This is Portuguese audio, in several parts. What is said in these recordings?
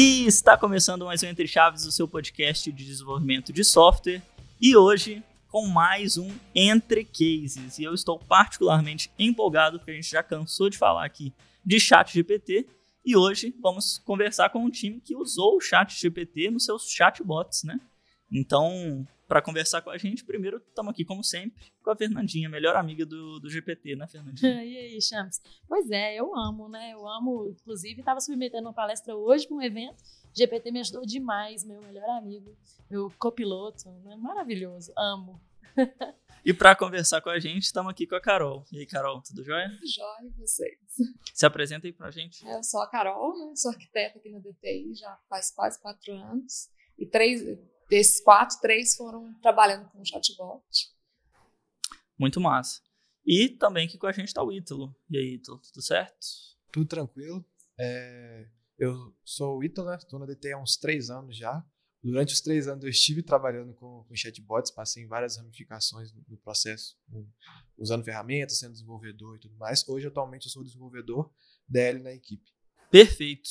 E está começando mais um Entre Chaves, o seu podcast de desenvolvimento de software. E hoje com mais um Entre Cases. E eu estou particularmente empolgado porque a gente já cansou de falar aqui de Chat GPT. E hoje vamos conversar com um time que usou o Chat GPT nos seus chatbots, né? Então, para conversar com a gente, primeiro estamos aqui, como sempre, com a Fernandinha, melhor amiga do, do GPT, né, Fernandinha? e aí, Chames? Pois é, eu amo, né? Eu amo, inclusive, estava submetendo uma palestra hoje para um evento. GPT me ajudou demais, meu melhor amigo, meu copiloto, né? maravilhoso, amo. E para conversar com a gente, estamos aqui com a Carol. E aí, Carol, tudo jóia? Tudo jóia, vocês. Se apresenta aí pra gente. Eu sou a Carol, né? sou arquiteta aqui na DTI já faz quase quatro anos. E três, desses quatro, três foram trabalhando com chatbot. Muito massa. E também aqui com a gente está o Ítalo. E aí, Ítalo, tudo certo? Tudo tranquilo. É, eu sou o Ítalo, né? Estou na DT há uns três anos já. Durante os três anos eu estive trabalhando com, com chatbots, passei em várias ramificações no, no processo, um, usando ferramentas, sendo desenvolvedor e tudo mais. Hoje, atualmente, eu sou desenvolvedor DL na equipe. Perfeito.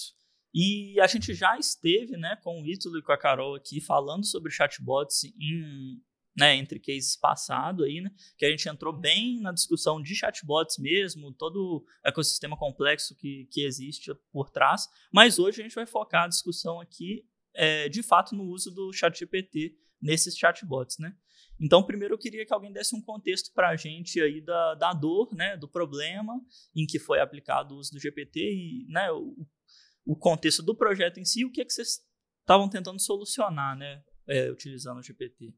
E a gente já esteve né, com o Ítalo e com a Carol aqui falando sobre chatbots em, né, entre cases passado aí, né, que a gente entrou bem na discussão de chatbots mesmo, todo o ecossistema complexo que, que existe por trás, mas hoje a gente vai focar a discussão aqui é, de fato no uso do ChatGPT nesses chatbots, né? Então, primeiro eu queria que alguém desse um contexto para a gente aí da, da dor, né, do problema em que foi aplicado o uso do GPT e né, o, o contexto do projeto em si, o que, é que vocês estavam tentando solucionar, né, é, utilizando o GPT.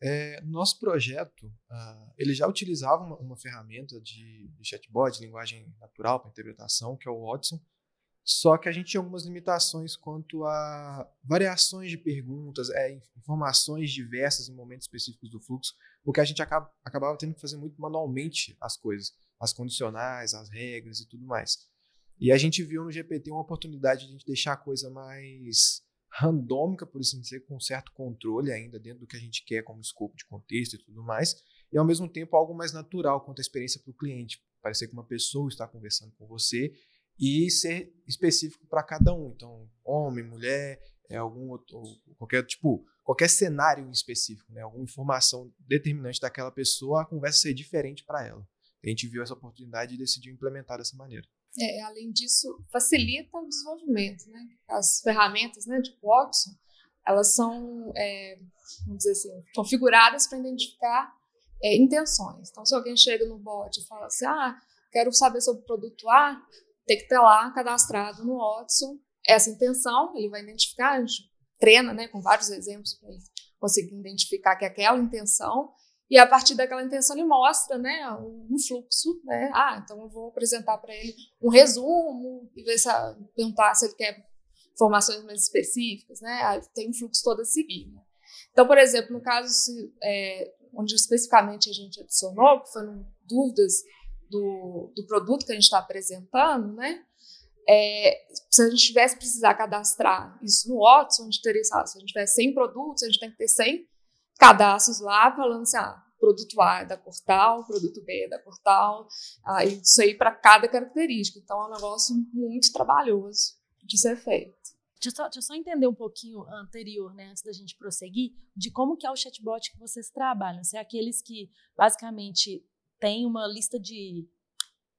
É, nosso projeto, uh, ele já utilizava uma, uma ferramenta de, de, chatbot, de linguagem natural para interpretação, que é o Watson, só que a gente tinha algumas limitações quanto a variações de perguntas, é, informações diversas em momentos específicos do fluxo, porque a gente acaba, acabava tendo que fazer muito manualmente as coisas, as condicionais, as regras e tudo mais. E a gente viu no GPT uma oportunidade de a gente deixar a coisa mais randômica, por assim dizer, com certo controle ainda dentro do que a gente quer como escopo de contexto e tudo mais, e ao mesmo tempo algo mais natural quanto à experiência para o cliente. Parecer que uma pessoa está conversando com você e ser específico para cada um. Então, homem, mulher, é algum outro, qualquer tipo, qualquer cenário específico, né? Alguma informação determinante daquela pessoa, a conversa ser diferente para ela. A gente viu essa oportunidade e decidiu implementar dessa maneira. É, além disso, facilita o desenvolvimento, né? As ferramentas, né, de Watson, elas são, é, vamos dizer assim, configuradas para identificar é, intenções. Então, se alguém chega no bot e fala assim, ah, quero saber sobre o produto A, tem que ter lá cadastrado no Watson essa intenção, ele vai identificar, a gente treina né, com vários exemplos para ele conseguir identificar que é aquela intenção, e a partir daquela intenção ele mostra né, um fluxo. Né? Ah, então eu vou apresentar para ele um resumo e ver se, perguntar se ele quer informações mais específicas. Né? Ah, tem um fluxo todo a seguir. Né? Então, por exemplo, no caso se, é, onde especificamente a gente adicionou, que foram dúvidas do, do produto que a gente está apresentando, né? É, se a gente tivesse precisar cadastrar isso no Watson, a gente teria, se a gente tivesse 100 produtos, a gente tem que ter 100 cadastros lá falando assim, ah, produto A é da Cortal, produto B é da Cortal, ah, isso aí para cada característica. Então é um negócio muito trabalhoso de ser feito. Deixa eu, só, deixa eu só entender um pouquinho anterior, né, antes da gente prosseguir, de como que é o chatbot que vocês trabalham. Se é aqueles que basicamente tem uma lista de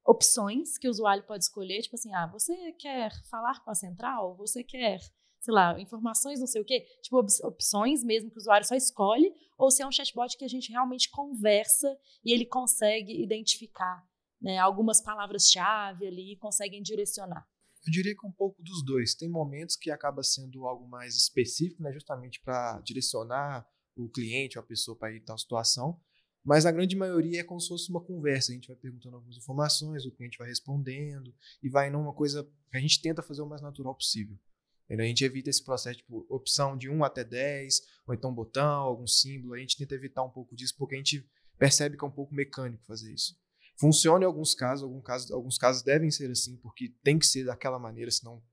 opções que o usuário pode escolher, tipo assim, ah, você quer falar com a central? Você quer, sei lá, informações não sei o quê? Tipo, opções mesmo que o usuário só escolhe, ou se é um chatbot que a gente realmente conversa e ele consegue identificar né, algumas palavras-chave ali e conseguem direcionar. Eu diria que um pouco dos dois. Tem momentos que acaba sendo algo mais específico, né, justamente para direcionar o cliente ou a pessoa para ir em tal situação. Mas a grande maioria é como se fosse uma conversa. A gente vai perguntando algumas informações, o cliente vai respondendo e vai numa coisa que a gente tenta fazer o mais natural possível. A gente evita esse processo, tipo, opção de 1 até 10, ou então botão, algum símbolo. A gente tenta evitar um pouco disso porque a gente percebe que é um pouco mecânico fazer isso. Funciona em alguns casos, alguns casos, alguns casos devem ser assim, porque tem que ser daquela maneira, senão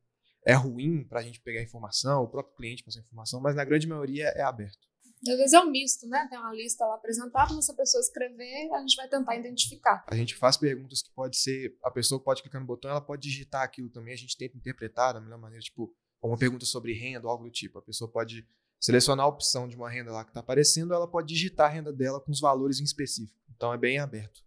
é ruim para a gente pegar informação, o próprio cliente passar informação, mas na grande maioria é aberto. Às vezes é um misto, né? Tem uma lista lá apresentada, mas se a pessoa escrever, a gente vai tentar identificar. A gente faz perguntas que pode ser, a pessoa pode clicar no botão, ela pode digitar aquilo também, a gente tenta interpretar da melhor maneira, tipo, ou uma pergunta sobre renda ou algo do tipo. A pessoa pode selecionar a opção de uma renda lá que está aparecendo, ela pode digitar a renda dela com os valores em específico. Então é bem aberto.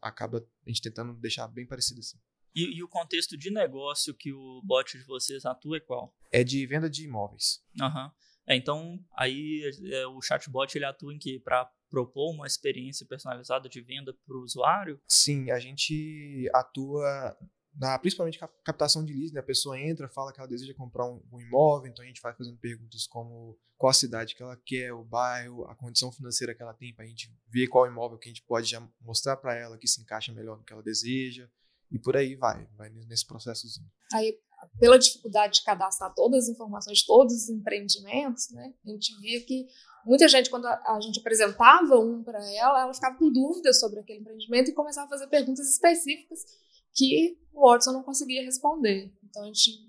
Acaba a gente tentando deixar bem parecido assim. E, e, o contexto de negócio que o bot de vocês atua é qual? É de venda de imóveis. Aham. Uhum. É, então, aí é, o chatbot ele atua em que? Para propor uma experiência personalizada de venda para o usuário? Sim, a gente atua na, principalmente captação de leads, né? A pessoa entra, fala que ela deseja comprar um, um, imóvel, então a gente vai fazendo perguntas como qual a cidade que ela quer, o bairro, a condição financeira que ela tem, para a gente ver qual imóvel que a gente pode já mostrar para ela que se encaixa melhor no que ela deseja, e por aí vai, vai nesse processozinho. Aí, pela dificuldade de cadastrar todas as informações todos os empreendimentos, né? A gente via que muita gente, quando a, a gente apresentava um para ela, ela ficava com dúvidas sobre aquele empreendimento e começava a fazer perguntas específicas que o Watson não conseguia responder. Então a gente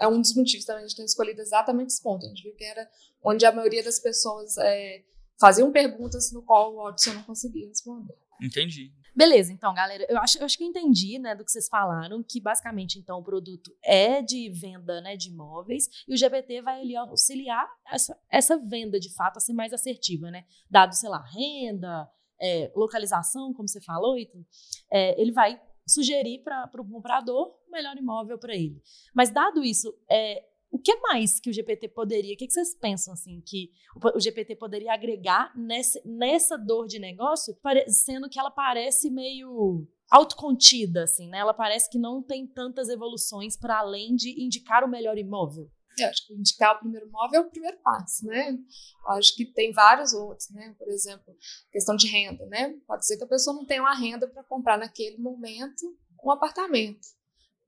é um dos motivos também a gente ter escolhido exatamente esse ponto. A gente viu que era onde a maioria das pessoas é, faziam perguntas no qual o Watson não conseguia responder. Entendi. Beleza, então, galera, eu acho, eu acho que eu entendi, né, do que vocês falaram, que basicamente, então, o produto é de venda, né, de imóveis, e o GPT vai ali auxiliar essa, essa venda, de fato, a ser mais assertiva, né, dado, sei lá, renda, é, localização, como você falou, Ito, é, ele vai sugerir para o comprador o melhor imóvel para ele. Mas dado isso, é, o que mais que o GPT poderia, o que, que vocês pensam assim, que o, o GPT poderia agregar nessa, nessa dor de negócio, sendo que ela parece meio autocontida, assim, né? Ela parece que não tem tantas evoluções para além de indicar o melhor imóvel. Eu acho que indicar o primeiro imóvel é o primeiro passo, né? Eu acho que tem vários outros, né? Por exemplo, questão de renda, né? Pode ser que a pessoa não tenha uma renda para comprar naquele momento um apartamento.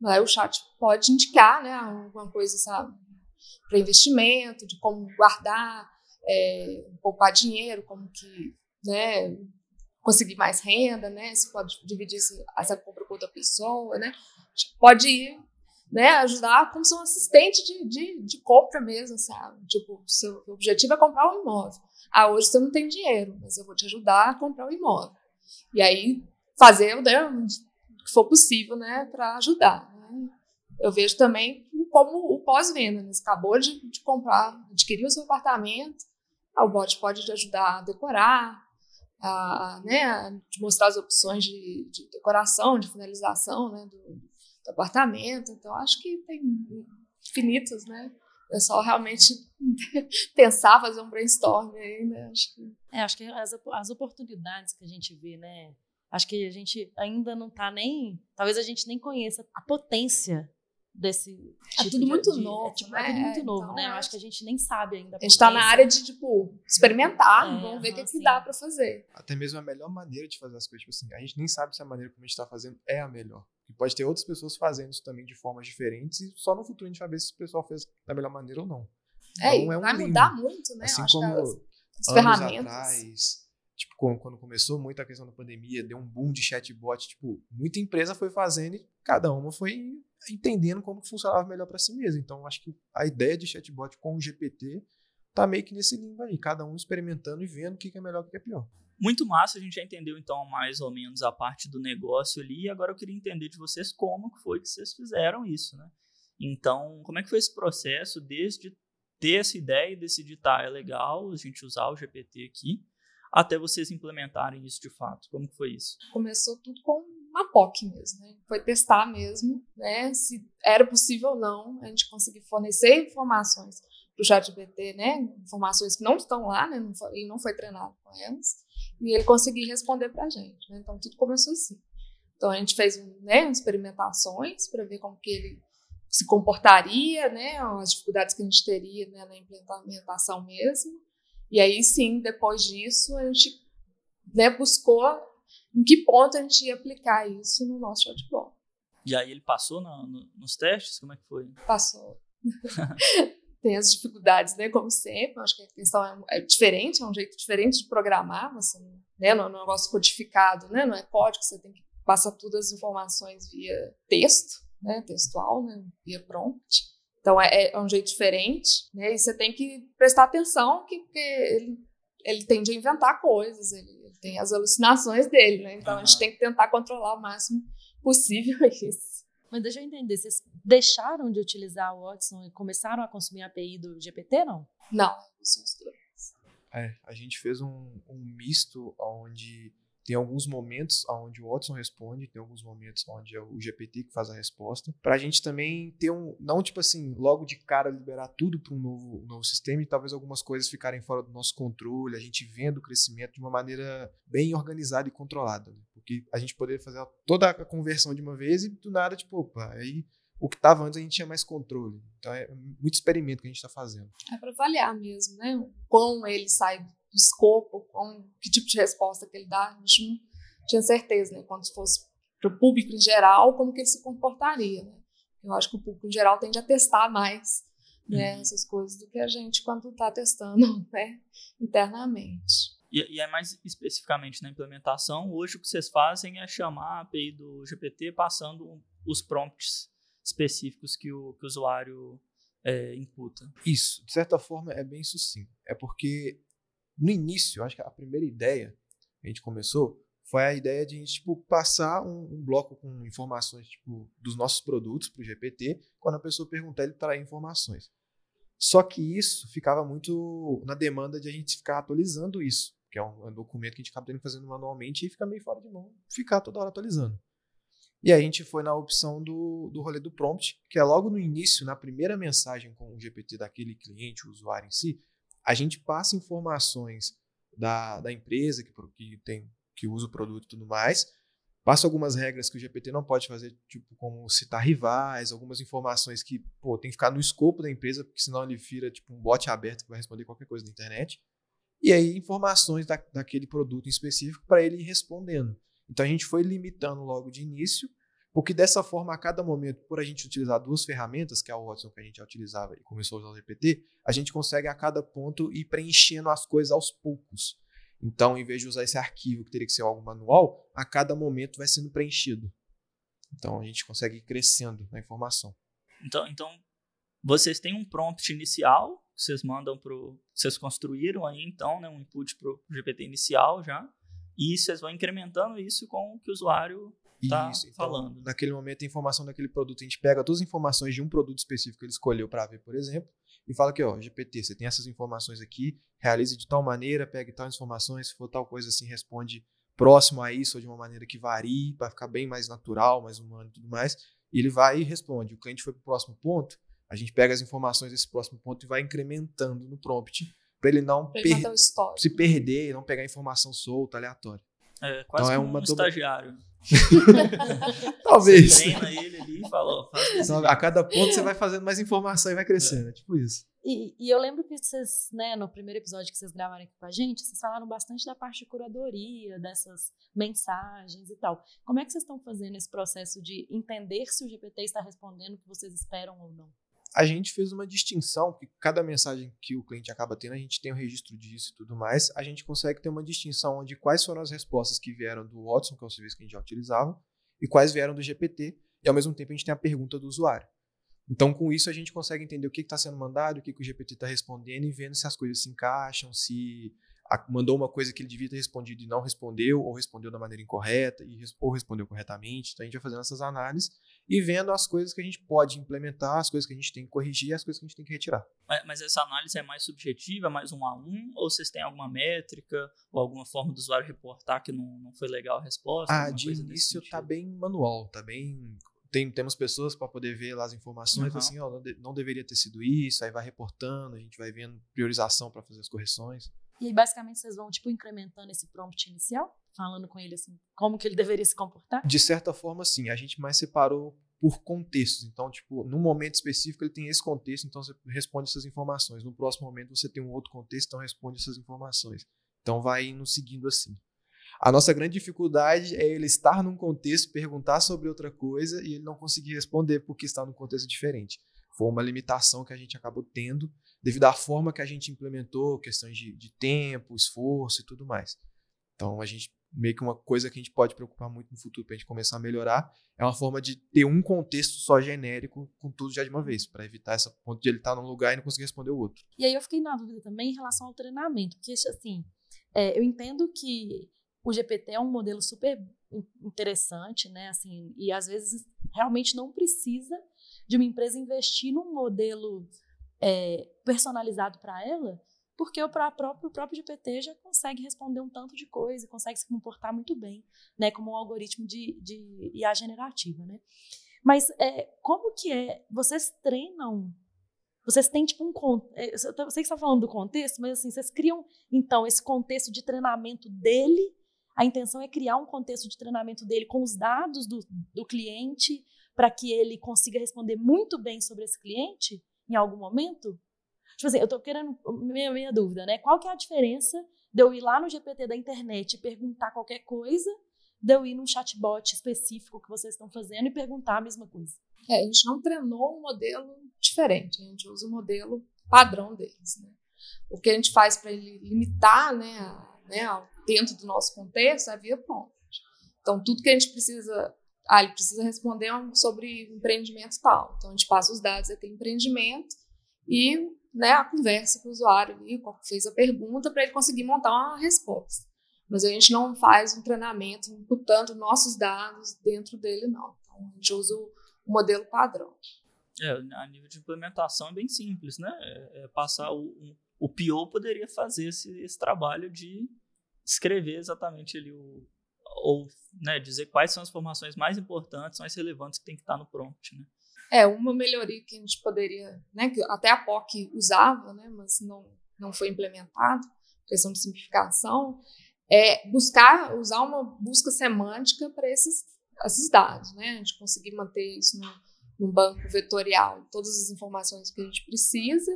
Aí o chat pode indicar, né? Alguma coisa, sabe? Para investimento, de como guardar, é, poupar dinheiro, como que, né? Conseguir mais renda, né? Você pode dividir essa compra com outra pessoa, né? Pode ir né, ajudar como ser um assistente de, de, de compra mesmo, sabe? Tipo, seu objetivo é comprar um imóvel. Ah, hoje você não tem dinheiro, mas eu vou te ajudar a comprar um imóvel. E aí, fazer né, o que for possível, né, para ajudar. Né? Eu vejo também como o pós-venda, né? Você acabou de, de comprar, adquirir o seu apartamento, ah, o bot pode te ajudar a decorar, a, né, a te mostrar as opções de, de decoração, de finalização, né, do, do apartamento. Então, acho que tem infinitos, né? É só realmente pensar, fazer um brainstorm aí, né? Acho que... É, acho que as, as oportunidades que a gente vê, né? Acho que a gente ainda não está nem. Talvez a gente nem conheça a potência desse. É tipo tudo de, muito de, novo. É, tipo, né? é tudo muito novo, então, né? Eu acho que a gente nem sabe ainda. A, a gente está na área de, tipo, experimentar, é, vamos ver o que, que dá para fazer. Até mesmo a melhor maneira de fazer as coisas, tipo assim, a gente nem sabe se a maneira como a gente está fazendo é a melhor. E pode ter outras pessoas fazendo isso também de formas diferentes e só no futuro a gente vai ver se o pessoal fez da melhor maneira ou não. É, então, é um vai limbo. mudar muito, né? Assim como as, as ferramentas. Atrás, tipo, quando começou muito a questão da pandemia, deu um boom de chatbot, tipo, muita empresa foi fazendo e cada uma foi entendendo como que funcionava melhor para si mesma. Então, acho que a ideia de chatbot com o GPT tá meio que nesse limbo aí, cada um experimentando e vendo o que é melhor e o que é pior. Muito massa, a gente já entendeu então mais ou menos a parte do negócio ali, e agora eu queria entender de vocês como que foi que vocês fizeram isso, né? Então, como é que foi esse processo desde ter essa ideia e decidir, tá, é legal a gente usar o GPT aqui, até vocês implementarem isso de fato? Como que foi isso? Começou tudo com uma POC mesmo, né? Foi testar mesmo, né? Se era possível ou não a gente conseguir fornecer informações para o ChatGPT, né? Informações que não estão lá, né? Não foi, ele não foi treinado com elas e ele conseguir responder para a gente. Né? Então tudo começou assim. Então a gente fez né, experimentações para ver como que ele se comportaria, né, as dificuldades que a gente teria né, na implementação mesmo. E aí sim, depois disso, a gente né, buscou em que ponto a gente ia aplicar isso no nosso chatbot. E aí ele passou no, no, nos testes? Como é que foi? Passou. tem as dificuldades, né? Como sempre, acho que a questão é, é, diferente, é um jeito diferente de programar, você, né? Não é um negócio codificado, né? Não é código, você tem que passar todas as informações via texto, né? Textual, né? Via prompt. Então é, é um jeito diferente, né? E você tem que prestar atenção que, que ele, ele tende a inventar coisas, ele, ele tem as alucinações dele, né? Então uhum. a gente tem que tentar controlar o máximo possível isso. Mas deixa eu entender, vocês deixaram de utilizar o Watson e começaram a consumir a API do GPT, não? Não. É, a gente fez um, um misto onde tem alguns momentos onde o Watson responde, tem alguns momentos onde é o GPT que faz a resposta, para a gente também ter um, não tipo assim, logo de cara liberar tudo para um novo, um novo sistema e talvez algumas coisas ficarem fora do nosso controle, a gente vendo o crescimento de uma maneira bem organizada e controlada, né? Porque a gente poderia fazer toda a conversão de uma vez e do nada, tipo, opa, aí o que estava antes a gente tinha mais controle. Então é muito experimento que a gente está fazendo. É para avaliar mesmo, né? Como ele sai do escopo, com que tipo de resposta que ele dá. A gente não tinha certeza, né? Quando fosse para o público em geral, como que ele se comportaria, né? Eu acho que o público em geral tende a testar mais né, uhum. essas coisas do que a gente quando está testando né, internamente. E, e, é mais especificamente na implementação, hoje o que vocês fazem é chamar a API do GPT passando os prompts específicos que o, que o usuário é, imputa. Isso, de certa forma, é bem sucinto. É porque no início, acho que a primeira ideia que a gente começou foi a ideia de a gente tipo, passar um, um bloco com informações tipo, dos nossos produtos para o GPT, quando a pessoa perguntar, ele trair informações. Só que isso ficava muito na demanda de a gente ficar atualizando isso, que é um, um documento que a gente acaba tendo fazendo manualmente e fica meio fora de mão ficar toda hora atualizando. E aí a gente foi na opção do, do rolê do prompt, que é logo no início, na primeira mensagem com o GPT daquele cliente, o usuário em si, a gente passa informações da, da empresa que, que, tem, que usa o produto e tudo mais, passa algumas regras que o GPT não pode fazer, tipo como citar rivais, algumas informações que pô, tem que ficar no escopo da empresa, porque senão ele vira tipo um bot aberto que vai responder qualquer coisa na internet. E aí informações da, daquele produto em específico para ele ir respondendo. Então a gente foi limitando logo de início, porque dessa forma, a cada momento, por a gente utilizar duas ferramentas, que é o Watson que a gente já utilizava e começou a usar o GPT, a gente consegue a cada ponto ir preenchendo as coisas aos poucos. Então, em vez de usar esse arquivo que teria que ser algo manual, a cada momento vai sendo preenchido. Então, a gente consegue ir crescendo na informação. Então, então vocês têm um prompt inicial que vocês mandam para vocês construíram aí então, né, um input para o GPT inicial já. E vocês vão incrementando isso com o que o usuário está falando. Naquele momento, a informação daquele produto, a gente pega todas as informações de um produto específico que ele escolheu para ver, por exemplo, e fala que, ó, GPT, você tem essas informações aqui, realize de tal maneira, pegue tais informações, se for tal coisa assim, responde próximo a isso ou de uma maneira que varie, para ficar bem mais natural, mais humano e tudo mais. E ele vai e responde. O cliente foi para o próximo ponto, a gente pega as informações desse próximo ponto e vai incrementando no prompt para ele não per se perder, não pegar informação solta, aleatória. É, quase então, é uma um estagiário. Talvez. Você treina ele ali e fala, então, A cada ponto você vai fazendo mais informação e vai crescendo. É, é tipo isso. E, e, eu lembro que vocês, né, no primeiro episódio que vocês gravaram aqui com a gente, vocês falaram bastante da parte de curadoria, dessas mensagens e tal. Como é que vocês estão fazendo esse processo de entender se o GPT está respondendo o que vocês esperam ou não? A gente fez uma distinção, que cada mensagem que o cliente acaba tendo, a gente tem o um registro disso e tudo mais, a gente consegue ter uma distinção onde quais foram as respostas que vieram do Watson, que é o serviço que a gente já utilizava, e quais vieram do GPT, e ao mesmo tempo a gente tem a pergunta do usuário. Então, com isso, a gente consegue entender o que está sendo mandado, o que, que o GPT está respondendo e vendo se as coisas se encaixam, se mandou uma coisa que ele devia ter respondido e não respondeu, ou respondeu da maneira incorreta, ou respondeu corretamente. Então a gente vai fazendo essas análises e vendo as coisas que a gente pode implementar, as coisas que a gente tem que corrigir e as coisas que a gente tem que retirar. Mas, essa análise é mais subjetiva, mais um a um, ou vocês têm alguma métrica ou alguma forma do usuário reportar que não, não foi legal a resposta? Ah, de início está bem manual, está bem tem, temos pessoas para poder ver lá as informações, uhum. assim, ó, não, de, não, deveria ter sido isso, aí vai reportando, a gente vai vendo priorização para fazer as correções. E aí, basicamente, vocês vão, tipo, incrementando esse prompt inicial? Falando com ele, assim, como que ele deveria se comportar? De certa forma, sim. A gente mais separou por contextos. Então, tipo, num momento específico ele tem esse contexto, então você responde essas informações. No próximo momento você tem um outro contexto, então responde essas informações. Então vai indo seguindo assim. A nossa grande dificuldade é ele estar num contexto, perguntar sobre outra coisa e ele não conseguir responder porque está num contexto diferente. Foi uma limitação que a gente acabou tendo devido à forma que a gente implementou, questões de, de tempo, esforço e tudo mais. Então, a gente meio que uma coisa que a gente pode preocupar muito no futuro para a gente começar a melhorar é uma forma de ter um contexto só genérico com tudo já de uma vez, para evitar essa ponto de ele estar tá num lugar e não conseguir responder o outro. E aí eu fiquei na dúvida também em relação ao treinamento, porque assim, é, eu entendo que o GPT é um modelo super interessante, né? Assim, e às vezes realmente não precisa de uma empresa investir num modelo é, personalizado para ela, porque o próprio, o próprio GPT já consegue responder um tanto de coisa, consegue se comportar muito bem, né? Como um algoritmo de, de IA generativa, né? Mas é, como que é? Vocês treinam vocês têm tipo um é, eu sei que você está falando do contexto, mas assim, vocês criam então esse contexto de treinamento dele. A intenção é criar um contexto de treinamento dele com os dados do, do cliente para que ele consiga responder muito bem sobre esse cliente em algum momento? Tipo assim, eu estou querendo minha, minha dúvida, né? Qual que é a diferença de eu ir lá no GPT da internet e perguntar qualquer coisa, de eu ir num chatbot específico que vocês estão fazendo e perguntar a mesma coisa? É, a gente não treinou um modelo diferente, a gente usa o modelo padrão deles. Né? O que a gente faz para ele limitar né, a, né, dentro do nosso contexto é via prompt. Então, tudo que a gente precisa. Ah, ele precisa responder sobre empreendimento tal. Então, a gente passa os dados daquele empreendimento e né, a conversa com o usuário ali, fez a pergunta, para ele conseguir montar uma resposta. Mas a gente não faz um treinamento imputando nossos dados dentro dele, não. Então, a gente usa o modelo padrão. É, a nível de implementação é bem simples, né? É, é passar o, o PO poderia fazer esse, esse, trabalho de escrever exatamente ali o ou né, dizer quais são as informações mais importantes, mais relevantes que tem que estar no prompt, né? É, uma melhoria que a gente poderia, né, que até a POC usava, né, mas não, não foi implementado, questão de simplificação, é buscar, usar uma busca semântica para esses esses dados, né? A gente conseguir manter isso no, no banco vetorial, todas as informações que a gente precisa,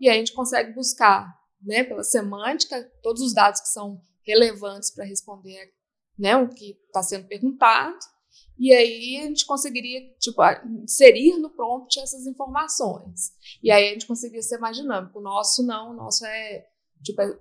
e aí a gente consegue buscar, né, pela semântica, todos os dados que são relevantes para responder, né, o que está sendo perguntado, e aí a gente conseguiria, tipo, inserir no prompt essas informações. E aí a gente conseguiria ser mais dinâmico. O nosso não, o nosso é, tipo, é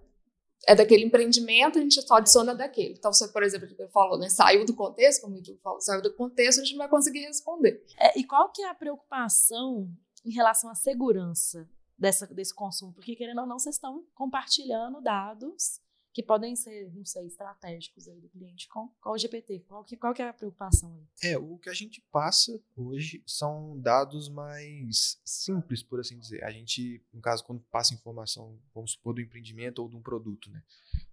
é daquele empreendimento, a gente só adiciona daquele. Então, você, por exemplo, você falou, né, saiu do contexto, como o falou, saiu do contexto, a gente não vai conseguir responder. É, e qual que é a preocupação em relação à segurança dessa, desse consumo? Porque, querendo ou não, vocês estão compartilhando dados que podem ser, não sei, estratégicos aí do cliente com, com o GPT. Qual que, qual que é a preocupação aí? É, o que a gente passa hoje são dados mais simples, por assim dizer. A gente, no caso, quando passa informação, vamos supor, do empreendimento ou de um produto, né?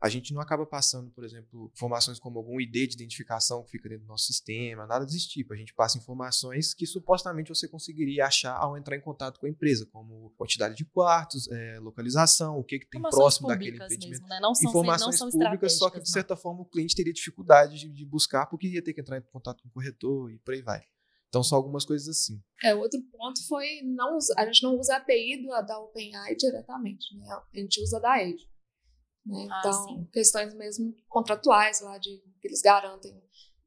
A gente não acaba passando, por exemplo, informações como algum ID de identificação que fica dentro do nosso sistema, nada desse tipo. A gente passa informações que supostamente você conseguiria achar ao entrar em contato com a empresa, como quantidade de quartos, é, localização, o que, que tem próximo daquele empreendimento. Mesmo, né? Não são informações públicas, só que de certa forma o cliente teria dificuldade de, de, buscar porque ia ter que entrar em contato com o corretor e por aí vai. Então são algumas coisas assim. É, outro ponto foi não a gente não usa a API do, da OpenAI diretamente, né? A gente usa da Edge. Né? Ah, então, questões mesmo contratuais lá de que eles garantem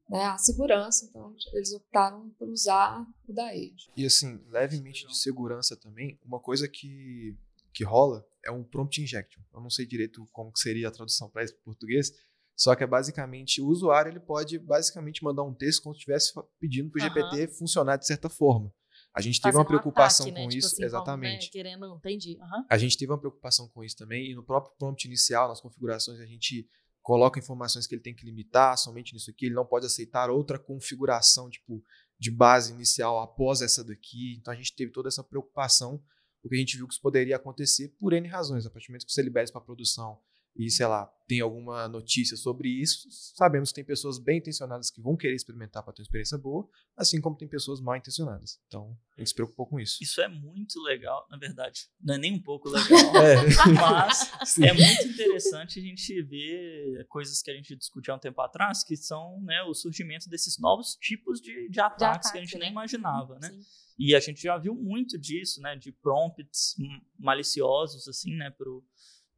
né, a segurança, então eles optaram por usar o da Edge. E assim, levemente de segurança também, uma coisa que que rola é um prompt injection. Eu não sei direito como que seria a tradução para isso para português, só que é basicamente o usuário ele pode basicamente mandar um texto como se estivesse pedindo para o GPT uhum. funcionar de certa forma. A gente teve uma preocupação um ataque, com né? isso, tipo assim, exatamente. Como, né? Querendo, entendi. Uhum. A gente teve uma preocupação com isso também e no próprio prompt inicial, nas configurações, a gente coloca informações que ele tem que limitar somente nisso aqui. Ele não pode aceitar outra configuração tipo de base inicial após essa daqui. Então a gente teve toda essa preocupação porque a gente viu que isso poderia acontecer por N razões. A partir do momento que você libera isso para produção e, sei lá, tem alguma notícia sobre isso, sabemos que tem pessoas bem intencionadas que vão querer experimentar para ter uma experiência boa, assim como tem pessoas mal intencionadas. Então, a gente se preocupou com isso. Isso é muito legal, na verdade. Não é nem um pouco legal, é. mas Sim. é muito interessante a gente ver coisas que a gente discutiu há um tempo atrás, que são né, o surgimento desses novos tipos de, de ataques de ataque, que a gente né? nem imaginava, né? Sim. E a gente já viu muito disso, né, de prompts maliciosos, assim, né, pro,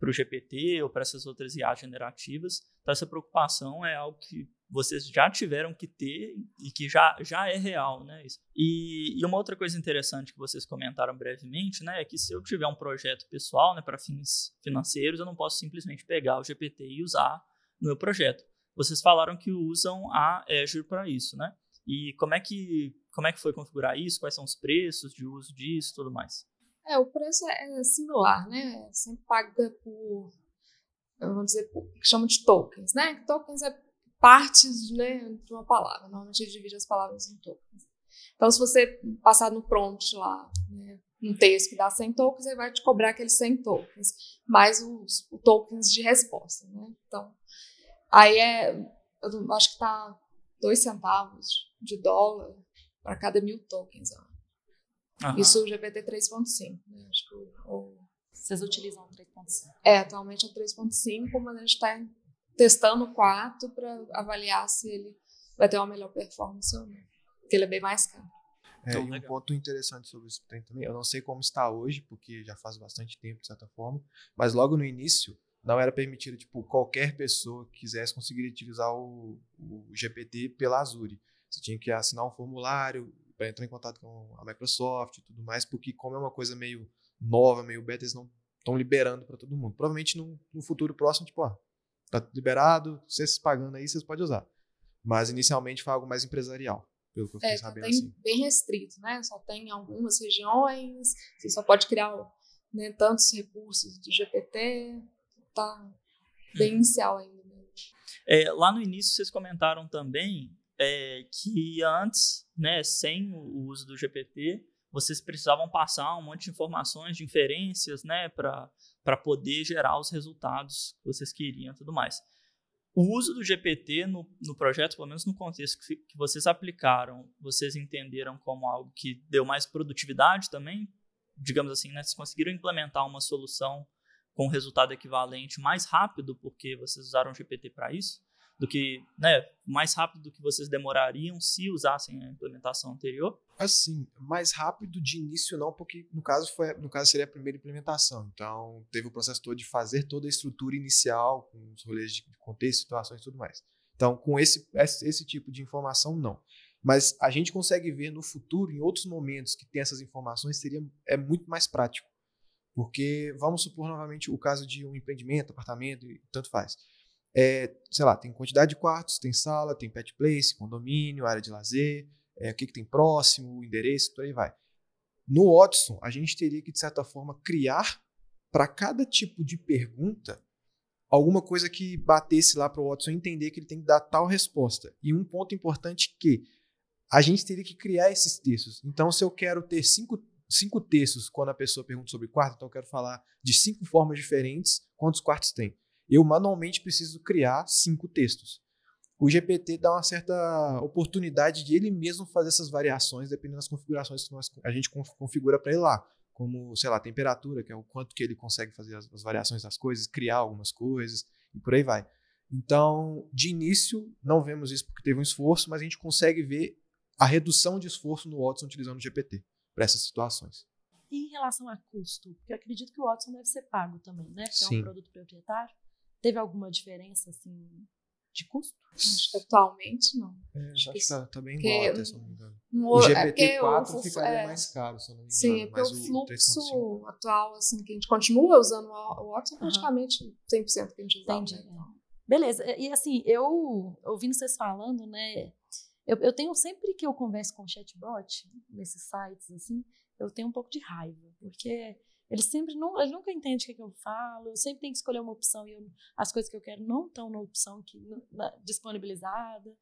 pro GPT ou para essas outras IA generativas. Então, essa preocupação é algo que vocês já tiveram que ter e que já, já é real, né? E, e uma outra coisa interessante que vocês comentaram brevemente, né, é que se eu tiver um projeto pessoal, né, para fins financeiros, eu não posso simplesmente pegar o GPT e usar no meu projeto. Vocês falaram que usam a Azure para isso, né? E como é que como é que foi configurar isso? Quais são os preços de uso disso, tudo mais? É, o preço é, é similar, né? Sempre paga por, vamos dizer, por, que chamam de tokens, né? Tokens é partes né, de uma palavra. Normalmente ele divide as palavras em tokens. Então, se você passar no prompt lá, né, um texto que dá 100 tokens, ele vai te cobrar aqueles 100 tokens, mais os, os tokens de resposta. Né? Então, aí é, eu acho que tá 2 centavos de dólar para cada mil tokens. Uhum. Isso o GPT 3.5. Né? Acho que o, o, Vocês utilizam o 3.5? É, atualmente é o 3.5, mas a gente está testando o 4 para avaliar se ele vai ter uma melhor performance ou não. Porque ele é bem mais caro. É, então, e um ponto interessante sobre isso também, eu não sei como está hoje, porque já faz bastante tempo, de certa forma, mas logo no início não era permitido, tipo, qualquer pessoa que quisesse conseguir utilizar o, o GPT pela Azure. Você tinha que assinar um formulário para entrar em contato com a Microsoft e tudo mais, porque como é uma coisa meio nova, meio beta, eles não estão liberando para todo mundo. Provavelmente no, no, futuro próximo, tipo, ó, tá liberado, vocês pagando aí, vocês podem usar. Mas inicialmente foi algo mais empresarial pelo que eu fiquei é, sabendo. Tem assim. bem restrito, né? Só tem em algumas regiões, você só pode criar né, tantos recursos de GPT, tá bem uhum. inicial ainda. É, lá no início vocês comentaram também é, que antes, né, sem o uso do GPT, vocês precisavam passar um monte de informações, de inferências, né, para poder gerar os resultados que vocês queriam e tudo mais o uso do GPT no, no projeto, pelo menos no contexto que, que, vocês aplicaram, vocês entenderam como algo que deu mais produtividade também? Digamos assim, né? Vocês conseguiram implementar uma solução com resultado equivalente mais rápido porque vocês usaram o GPT para isso? Do que, né, mais rápido do que vocês demorariam se usassem a implementação anterior? Assim, mais rápido de início não, porque no caso foi, no caso seria a primeira implementação. Então, teve o processo todo de fazer toda a estrutura inicial com os rolês de contexto, situações e tudo mais. Então, com esse, esse, tipo de informação não. Mas a gente consegue ver no futuro, em outros momentos que tem essas informações, seria é muito mais prático. Porque vamos supor novamente o caso de um empreendimento, apartamento, tanto faz é, sei lá, tem quantidade de quartos, tem sala, tem pet place, condomínio, área de lazer, é, o que, que tem próximo, endereço, por aí vai. No Watson, a gente teria que, de certa forma, criar para cada tipo de pergunta alguma coisa que batesse lá para o Watson entender que ele tem que dar tal resposta. E um ponto importante que a gente teria que criar esses textos. Então, se eu quero ter cinco, cinco textos quando a pessoa pergunta sobre quarto, então eu quero falar de cinco formas diferentes quantos quartos tem eu manualmente preciso criar cinco textos. O GPT dá uma certa oportunidade de ele mesmo fazer essas variações, dependendo das configurações que nós, a gente configura para ele lá. Como, sei lá, temperatura, que é o quanto que ele consegue fazer as, as variações das coisas, criar algumas coisas e por aí vai. Então, de início, não vemos isso porque teve um esforço, mas a gente consegue ver a redução de esforço no Watson utilizando o GPT para essas situações. E em relação a custo? Porque eu acredito que o Watson deve ser pago também, né? Porque Sim. é um produto proprietário. Teve alguma diferença, assim, de custo? Acho que atualmente não. É, acho que está tá bem igual, até, se não me engano. O GPT-4 é ficaria é, mais caro, se eu não me engano. Sim, é porque o fluxo atual, assim, que a gente continua usando o Watson, uhum. praticamente 100% que a gente usa. Entendi. Né? Então. Beleza. E assim, eu ouvindo vocês falando, né, eu, eu tenho sempre que eu converso com o chatbot, nesses sites, assim, eu tenho um pouco de raiva, porque ele sempre não, ele nunca entende o que, é que, eu falo, eu sempre tenho que escolher uma opção e eu, as coisas que eu quero não estão na opção que, na, disponibilizada.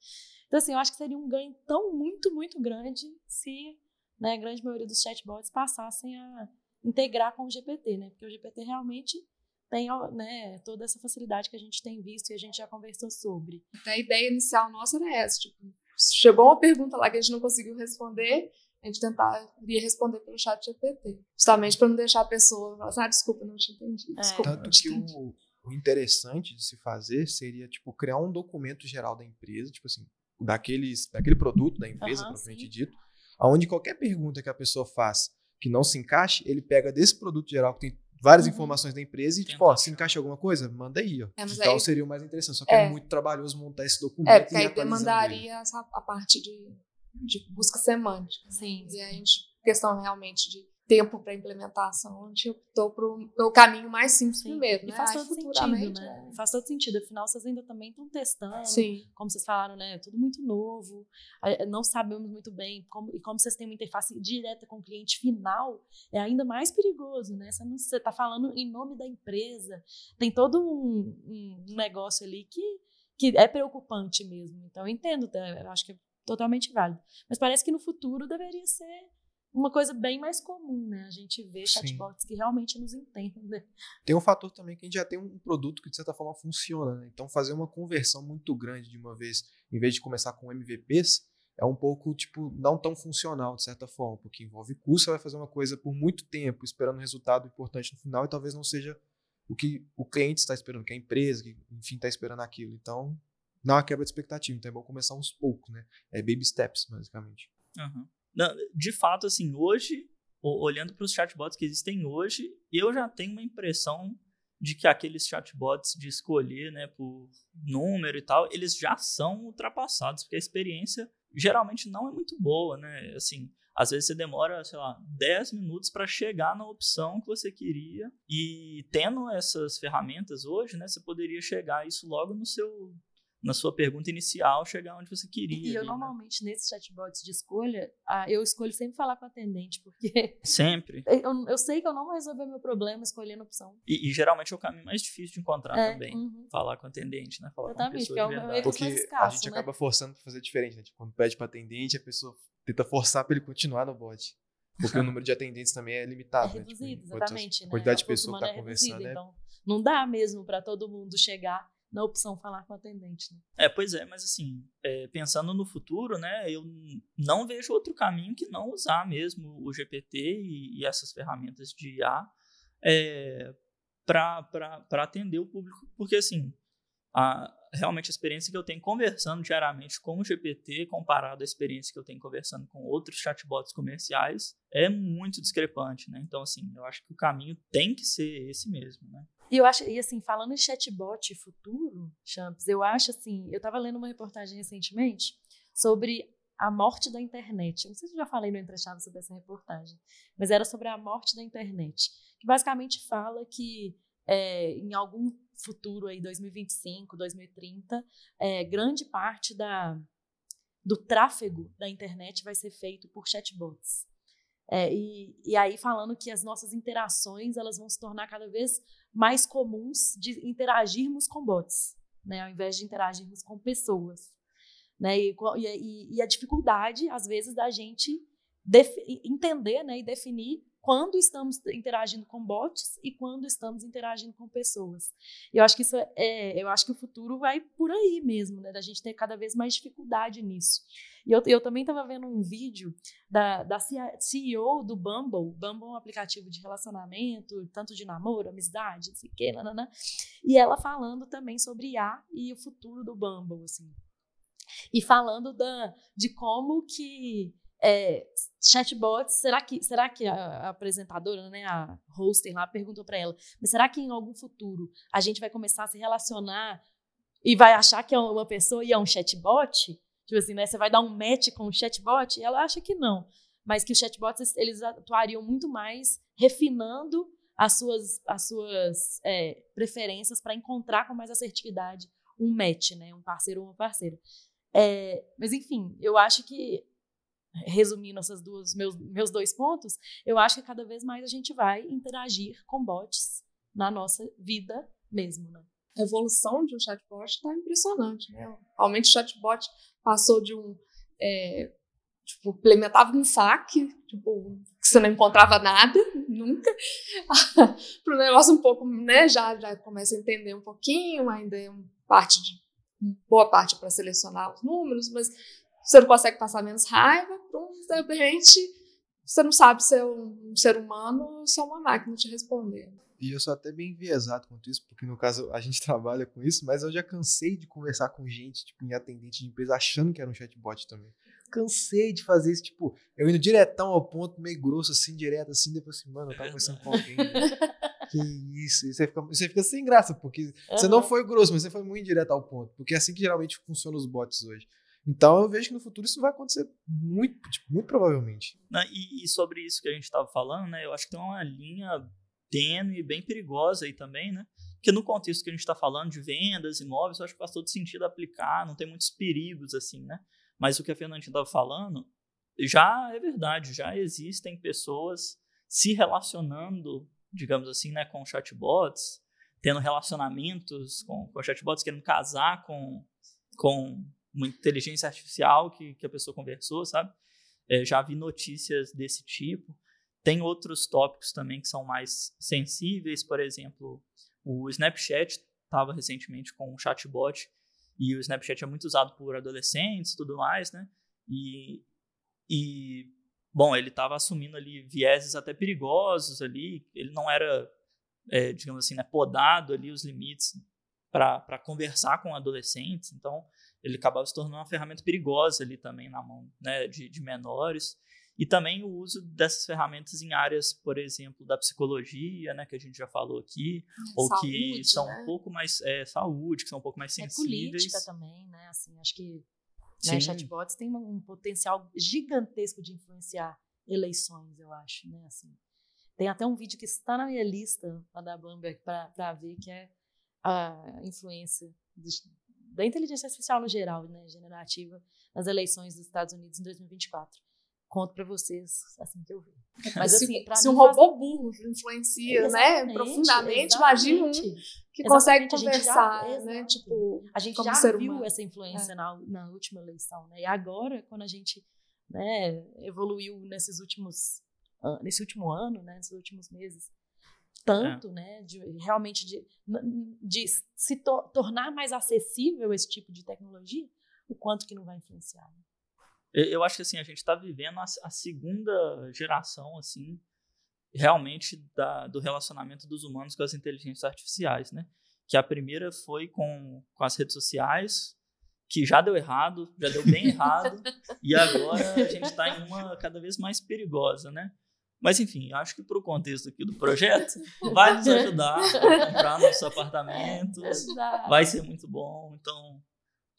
Então, assim, eu acho que seria um ganho tão muito, muito grande se né, a grande maioria dos chatbots passassem a integrar com o GPT, né? Porque o GPT realmente tem né, toda essa facilidade que a gente tem visto e a gente já conversou sobre. A ideia inicial nossa era essa, tipo, chegou uma pergunta lá que a gente não conseguiu responder, a gente tentaria responder pelo chat GPT. Justamente para não deixar a pessoa falar assim, ah, desculpa, não te entendi. É. Desculpa, Tanto que o, o, interessante de se fazer seria, tipo, criar um documento geral da empresa, tipo assim, daqueles, daquele produto da empresa, uhum, propriamente dito, onde qualquer pergunta que a pessoa faz que não se encaixe, ele pega desse produto geral que tem várias uhum. informações da empresa e, tipo, ó, se encaixa alguma coisa, manda aí, ó. É, então aí, seria o mais interessante. Só que é, é muito trabalhoso montar esse documento. É, porque aí demandaria a parte de de busca semântica. Sim. E a gente, questão realmente de tempo para implementação, a gente optou pelo, pelo caminho mais simples Sim. primeiro. E né? faz todo sentido, né? É. Faz todo sentido. Afinal, vocês ainda também estão testando. Sim. Como vocês falaram, né? É tudo muito novo. Não sabemos muito bem. Como, e como vocês têm uma interface direta com o cliente final, é ainda mais perigoso, né? Você está falando em nome da empresa. Tem todo um, um negócio ali que que é preocupante mesmo. Então, eu entendo, tá? eu acho que é totalmente válido. Mas parece que no futuro deveria ser uma coisa bem mais comum, né? A gente vê chatbots Sim. que realmente nos entendem. Tem um fator também que a gente já tem um produto que de certa forma funciona, né? Então fazer uma conversão muito grande de uma vez, em vez de começar com MVPs, é um pouco tipo não tão funcional de certa forma, porque envolve custo, você vai fazer uma coisa por muito tempo, esperando um resultado importante no final e talvez não seja o que o cliente está esperando, que a empresa, que enfim está esperando aquilo. Então, não há quebra de expectativa, então é bom começar uns poucos, né? É baby steps, basicamente. Uhum. Não, de fato, assim, hoje, olhando para os chatbots que existem hoje, eu já tenho uma impressão de que aqueles chatbots de escolher, né, por número e tal, eles já são ultrapassados, porque a experiência geralmente não é muito boa, né? Assim, às vezes você demora, sei lá, 10 minutos para chegar na opção que você queria. E tendo essas ferramentas hoje, né, você poderia chegar isso logo no seu na sua pergunta inicial chegar onde você queria. E eu ali, né? normalmente né? nesses chatbots de escolha, eu escolho sempre falar com o atendente, porque sempre. Eu, eu sei que eu não vou resolver meu problema escolhendo a opção. E, e geralmente é o caminho mais difícil de encontrar é, também, uhum. falar com o atendente, né? Falar Exatamente, com a pessoa de é verdade. Porque escasso, a gente né? acaba forçando para fazer diferente, né? Tipo, quando pede para atendente, a pessoa tenta forçar para ele continuar no bot. Porque o número de atendentes também é limitado. É reduzido, né? tipo, exatamente. A quantidade né? de pessoas que está é conversando. Reduzida, é... Então, não dá mesmo para todo mundo chegar na opção falar com o atendente. Né? É, pois é, mas assim, é, pensando no futuro, né, eu não vejo outro caminho que não usar mesmo o GPT e, e essas ferramentas de IA é, para atender o público, porque assim, a, realmente a experiência que eu tenho conversando diariamente com o GPT comparado à experiência que eu tenho conversando com outros chatbots comerciais é muito discrepante, né? Então, assim, eu acho que o caminho tem que ser esse mesmo, né? E eu acho, e assim, falando em chatbot futuro, Champs, eu acho assim, eu estava lendo uma reportagem recentemente sobre a morte da internet. Eu não sei se eu já falei no entrechado sobre essa reportagem, mas era sobre a morte da internet, que basicamente fala que é, em algum futuro aí, 2025, 2030, é, grande parte da, do tráfego da internet vai ser feito por chatbots. É, e, e aí falando que as nossas interações elas vão se tornar cada vez mais comuns de interagirmos com bots, né, ao invés de interagirmos com pessoas. Né, e, e, e a dificuldade, às vezes, da gente entender né, e definir quando estamos interagindo com bots e quando estamos interagindo com pessoas. Eu acho que isso é, é, eu acho que o futuro vai por aí mesmo, né? Da gente ter cada vez mais dificuldade nisso. E eu, eu também estava vendo um vídeo da, da CEO do Bumble. Bumble é um aplicativo de relacionamento, tanto de namoro, amizade, não sei o quê, nanana, e ela falando também sobre IA e o futuro do Bumble, assim. E falando da, de como que é, chatbots, será que, será que a, a, apresentadora, né, a hoster lá, perguntou para ela, mas será que em algum futuro a gente vai começar a se relacionar e vai achar que é uma pessoa e é um chatbot? Tipo assim, né, você vai dar um match com o chatbot? E ela acha que não, mas que os chatbots eles atuariam muito mais refinando as suas, as suas é, preferências para encontrar com mais assertividade um match, né, um parceiro ou uma parceira. É, mas enfim, eu acho que resumindo essas duas meus, meus dois pontos, eu acho que cada vez mais a gente vai interagir com bots na nossa vida mesmo, né? A evolução de um chatbot está impressionante, né? Realmente o chatbot passou de um é, tipo, implementava um saque, tipo, que você não encontrava nada, nunca, para um negócio um pouco, né, já, já começa a entender um pouquinho, ainda é parte de, boa parte para selecionar os números, mas você não consegue passar menos raiva, então, de repente, você não sabe se é um ser humano ou se é uma máquina te respondendo. E eu sou até bem enviesado quanto isso, porque no caso a gente trabalha com isso, mas eu já cansei de conversar com gente, tipo, em atendente de empresa, achando que era um chatbot também. Cansei de fazer isso, tipo, eu indo diretão ao ponto, meio grosso, assim, direto, assim, depois assim, mano, eu tava conversando com alguém. Né? que isso, e você fica, você fica sem graça, porque uhum. você não foi grosso, mas você foi muito direto ao ponto, porque é assim que geralmente funcionam os bots hoje. Então eu vejo que no futuro isso vai acontecer muito, tipo, muito provavelmente. E, e, sobre isso que a gente estava falando, né? Eu acho que tem uma linha tênue, bem perigosa aí também, né? Porque no contexto que a gente está falando de vendas, imóveis, eu acho que faz todo sentido aplicar, não tem muitos perigos assim, né? Mas o que a Fernandinha estava falando já é verdade, já existem pessoas se relacionando, digamos assim, né, com chatbots tendo relacionamentos com, com chatbots, querendo casar com, com uma inteligência artificial que, que a pessoa conversou, sabe? É, já vi notícias desse tipo. Tem outros tópicos também que são mais sensíveis, por exemplo, o Snapchat estava recentemente com um chatbot e o Snapchat é muito usado por adolescentes tudo mais, né? E, e bom, ele estava assumindo ali vieses até perigosos ali, ele não era, é, digamos assim, né, podado ali os limites para conversar com adolescentes, então ele acabava se tornando uma ferramenta perigosa ali também na mão né, de, de menores. E também o uso dessas ferramentas em áreas, por exemplo, da psicologia, né, que a gente já falou aqui, é, ou saúde, que são né? um pouco mais é, saúde, que são um pouco mais sensíveis. É política também, né? Assim, acho que né, chatbots têm um potencial gigantesco de influenciar eleições, eu acho, né? Assim, tem até um vídeo que está na minha lista da Bloomberg para ver que é a influência da inteligência artificial no geral, né, generativa, nas eleições dos Estados Unidos em 2024 conto para vocês assim que eu ver. Mas assim, se, se um robô burro influencia, exatamente, né, profundamente, imagina um que consegue conversar, já, né, tipo, a gente já viu humano. essa influência é. na, na última eleição, né? E agora, quando a gente, né, evoluiu nesses últimos nesse último ano, né, nesses últimos meses, tanto, é. né, de realmente de, de se to tornar mais acessível esse tipo de tecnologia, o quanto que não vai influenciar. Né? Eu acho que assim, a gente está vivendo a, a, segunda geração, assim, realmente da, do relacionamento dos humanos com as inteligências artificiais, né? Que a primeira foi com, com as redes sociais, que já deu errado, já deu bem errado, e agora a gente está em uma cada vez mais perigosa, né? Mas enfim, acho que para o contexto aqui do projeto, vai nos ajudar a comprar nosso apartamento, vai ser muito bom. Então,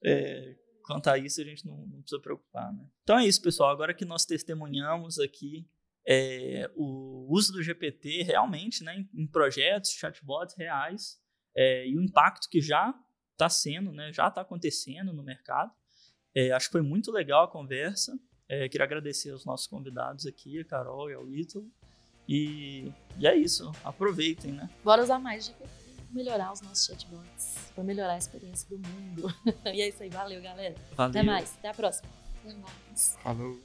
é, quanto a isso a gente não, não, precisa preocupar. Né? Então é isso, pessoal. Agora que nós testemunhamos aqui é, o uso do GPT realmente né, em, em projetos, chatbots reais, é, e o impacto que já está sendo, né, já está acontecendo no mercado. É, acho que foi muito legal a conversa. É, queria agradecer aos nossos convidados aqui, a Carol e ao Ítalo. E, e é isso, aproveitem, né? Bora usar mais GPT melhorar os nossos chatbots, para melhorar a experiência do mundo. e é isso aí, valeu, galera. Valeu. Até mais, até a próxima. Até mais. Falou.